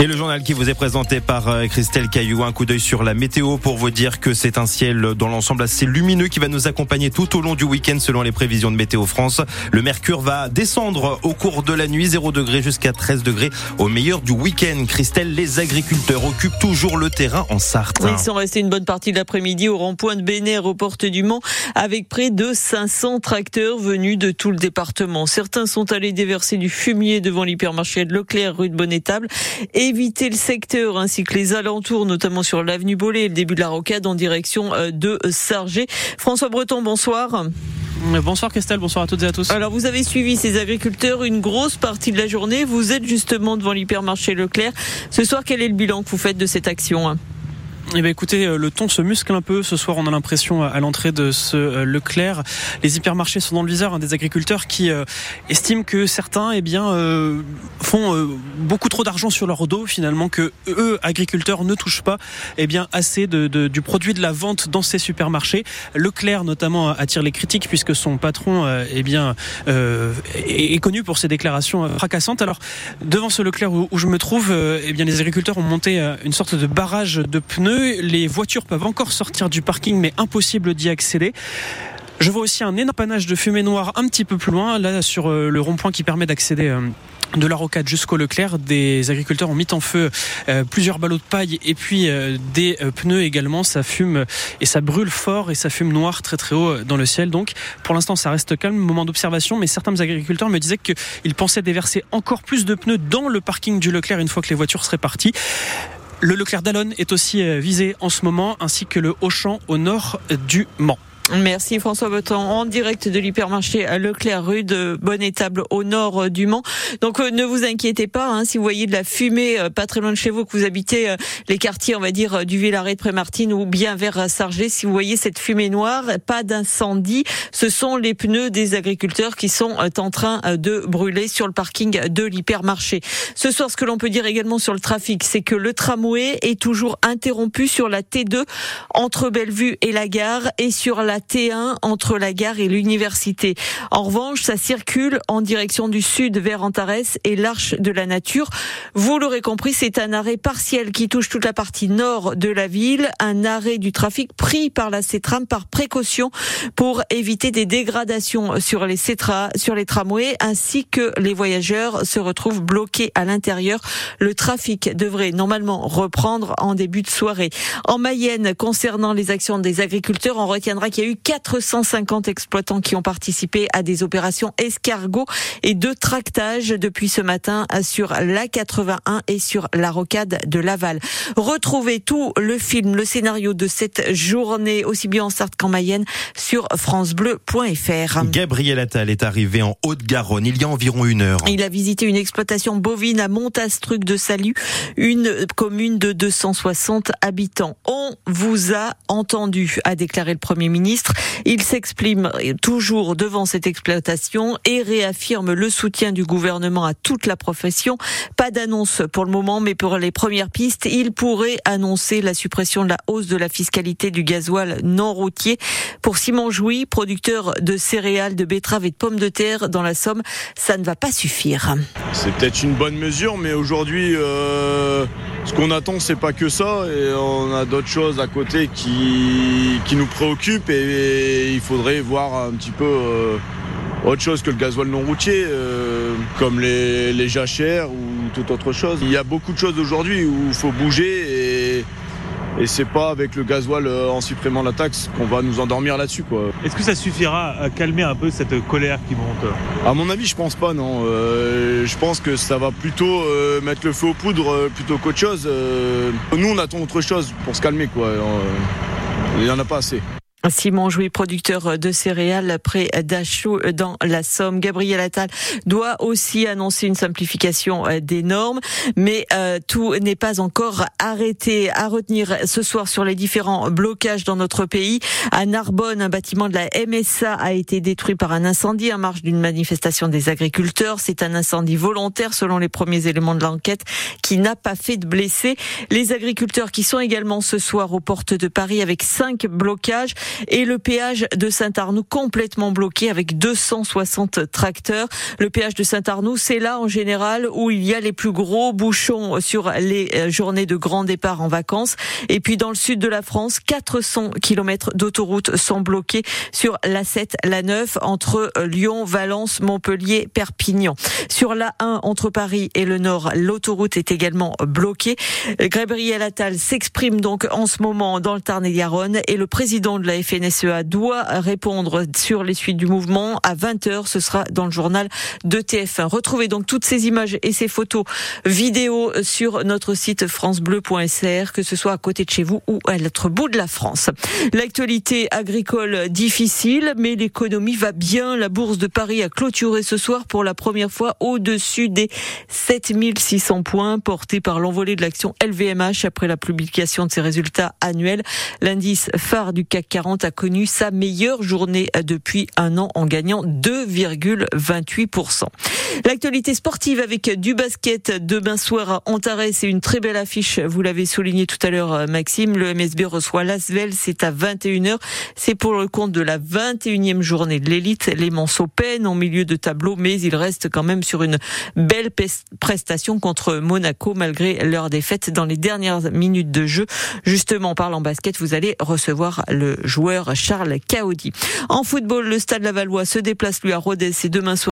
Et le journal qui vous est présenté par euh, Christelle Caillou, un coup d'œil sur la météo pour vous dire que c'est un ciel dans l'ensemble assez lumineux qui va nous accompagner tout au long du week-end selon les prévisions de Météo France. Le mercure va descendre au cours de la nuit, 0 degré jusqu'à 13 degrés au meilleur du week-end. Christelle, les agriculteurs occupent toujours le terrain en Sarthe. ils sont restés une bonne partie de l'après-midi au rond-point de Bénère aux portes du Mans avec près de 500 tracteurs venus de tout le département. Certains sont allés déverser du fumier devant l'hypermarché de Leclerc rue de Bonnetable et éviter le secteur ainsi que les alentours, notamment sur l'avenue Bollé et le début de la rocade en direction euh, de Sargé. François Breton, bonsoir. Bonsoir Christelle, bonsoir à toutes et à tous. Alors vous avez suivi ces agriculteurs une grosse partie de la journée. Vous êtes justement devant l'hypermarché Leclerc. Ce soir, quel est le bilan que vous faites de cette action? Eh bien, écoutez, euh, le ton se muscle un peu. Ce soir, on a l'impression euh, à l'entrée de ce euh, Leclerc, les hypermarchés sont dans le viseur hein, des agriculteurs qui estiment que certains, eh bien, font beaucoup trop d'argent sur leur dos finalement, que eux, agriculteurs, ne touchent pas, eh bien, assez de, du produit de la vente dans ces supermarchés. Leclerc, notamment, attire les critiques puisque son patron, eh bien, est, connu pour ses déclarations fracassantes. Alors, devant ce Leclerc où, où je me trouve, eh bien, les agriculteurs ont monté une sorte de barrage de pneus les voitures peuvent encore sortir du parking, mais impossible d'y accéder. Je vois aussi un énorme panache de fumée noire un petit peu plus loin, là sur euh, le rond-point qui permet d'accéder euh, de la rocade jusqu'au Leclerc, des agriculteurs ont mis en feu euh, plusieurs ballots de paille et puis des pneus également. Ça fume et ça brûle fort et ça fume noir très très haut dans le ciel. Donc pour l'instant ça reste calme, moment d'observation, mais certains agriculteurs me disaient qu'ils pensaient déverser encore plus de pneus dans le parking du Leclerc une fois que les voitures seraient parties. Le Leclerc d'Alonne est aussi euh, visé en ce moment, ainsi que le Auchan au nord du Mans. Merci François Botan en direct de l'hypermarché Leclerc rue de Bonne-Étable au nord du Mans. Donc euh, ne vous inquiétez pas hein, si vous voyez de la fumée euh, pas très loin de chez vous que vous habitez euh, les quartiers on va dire du Villaret de Prémartine ou bien vers Sargé si vous voyez cette fumée noire pas d'incendie ce sont les pneus des agriculteurs qui sont en train de brûler sur le parking de l'hypermarché. Ce soir ce que l'on peut dire également sur le trafic c'est que le tramway est toujours interrompu sur la T2 entre Bellevue et la gare et sur la T1 entre la gare et l'université. En revanche, ça circule en direction du sud vers Antares et l'Arche de la Nature. Vous l'aurez compris, c'est un arrêt partiel qui touche toute la partie nord de la ville, un arrêt du trafic pris par la CETRAM par précaution pour éviter des dégradations sur les CETRA, sur les tramways ainsi que les voyageurs se retrouvent bloqués à l'intérieur. Le trafic devrait normalement reprendre en début de soirée. En Mayenne, concernant les actions des agriculteurs, on retiendra qu'il y a eu 450 exploitants qui ont participé à des opérations escargot et de tractage depuis ce matin sur la 81 et sur la rocade de Laval. Retrouvez tout le film, le scénario de cette journée, aussi bien en Sarthe qu'en Mayenne, sur francebleu.fr. Gabriel Attal est arrivé en Haute-Garonne il y a environ une heure. Il a visité une exploitation bovine à Montastruc de Salut, une commune de 260 habitants. On vous a entendu, a déclaré le Premier ministre. Il s'exprime toujours devant cette exploitation et réaffirme le soutien du gouvernement à toute la profession. Pas d'annonce pour le moment, mais pour les premières pistes, il pourrait annoncer la suppression de la hausse de la fiscalité du gasoil non routier. Pour Simon Jouy, producteur de céréales, de betteraves et de pommes de terre dans la Somme, ça ne va pas suffire. C'est peut-être une bonne mesure, mais aujourd'hui, euh, ce qu'on attend, c'est pas que ça, et on a d'autres choses à côté qui, qui nous préoccupent, et, il faudrait voir un petit peu euh, autre chose que le gasoil non routier, euh, comme les, les jachères ou toute autre chose. Il y a beaucoup de choses aujourd'hui où il faut bouger et c'est pas avec le gasoil euh, en supprimant la taxe qu'on va nous endormir là-dessus. Est-ce que ça suffira à calmer un peu cette colère qui monte? À mon avis, je pense pas, non. Euh, je pense que ça va plutôt euh, mettre le feu aux poudres plutôt qu'autre chose. nous, on attend autre chose pour se calmer, quoi. Il n'y en a pas assez. Simon Jouy, producteur de céréales près d'Achou dans la Somme. Gabriel Attal doit aussi annoncer une simplification des normes, mais euh, tout n'est pas encore arrêté. À retenir ce soir sur les différents blocages dans notre pays. À Narbonne, un bâtiment de la MSA a été détruit par un incendie en marge d'une manifestation des agriculteurs. C'est un incendie volontaire selon les premiers éléments de l'enquête qui n'a pas fait de blessés. Les agriculteurs qui sont également ce soir aux portes de Paris avec cinq blocages et le péage de Saint-Arnoux complètement bloqué avec 260 tracteurs. Le péage de Saint-Arnoux, c'est là en général où il y a les plus gros bouchons sur les euh, journées de grand départ en vacances. Et puis dans le sud de la France, 400 km d'autoroute sont bloqués sur la 7, la 9 entre Lyon, Valence, Montpellier, Perpignan. Sur la 1 entre Paris et le Nord, l'autoroute est également bloquée. Gabriel Attal s'exprime donc en ce moment dans le Tarn-et-Garonne et le président de la FNSEA doit répondre sur les suites du mouvement à 20h. Ce sera dans le journal de TF1. Retrouvez donc toutes ces images et ces photos vidéo sur notre site francebleu.fr, que ce soit à côté de chez vous ou à l'autre bout de la France. L'actualité agricole difficile, mais l'économie va bien. La bourse de Paris a clôturé ce soir pour la première fois au-dessus des 7600 points portés par l'envolée de l'action LVMH après la publication de ses résultats annuels. L'indice phare du CAC 40 a connu sa meilleure journée depuis un an en gagnant 2,28%. L'actualité sportive avec du basket demain soir à Antares, c'est une très belle affiche. Vous l'avez souligné tout à l'heure, Maxime. Le MSB reçoit l'Asvel, c'est à 21h. C'est pour le compte de la 21e journée de l'élite. Les Manceaux peinent en milieu de tableau, mais ils restent quand même sur une belle prestation contre Monaco malgré leur défaite dans les dernières minutes de jeu. Justement, parlant basket, vous allez recevoir le joueur Charles Caudi. En football, le Stade Lavallois se déplace lui à Rodez et demain soir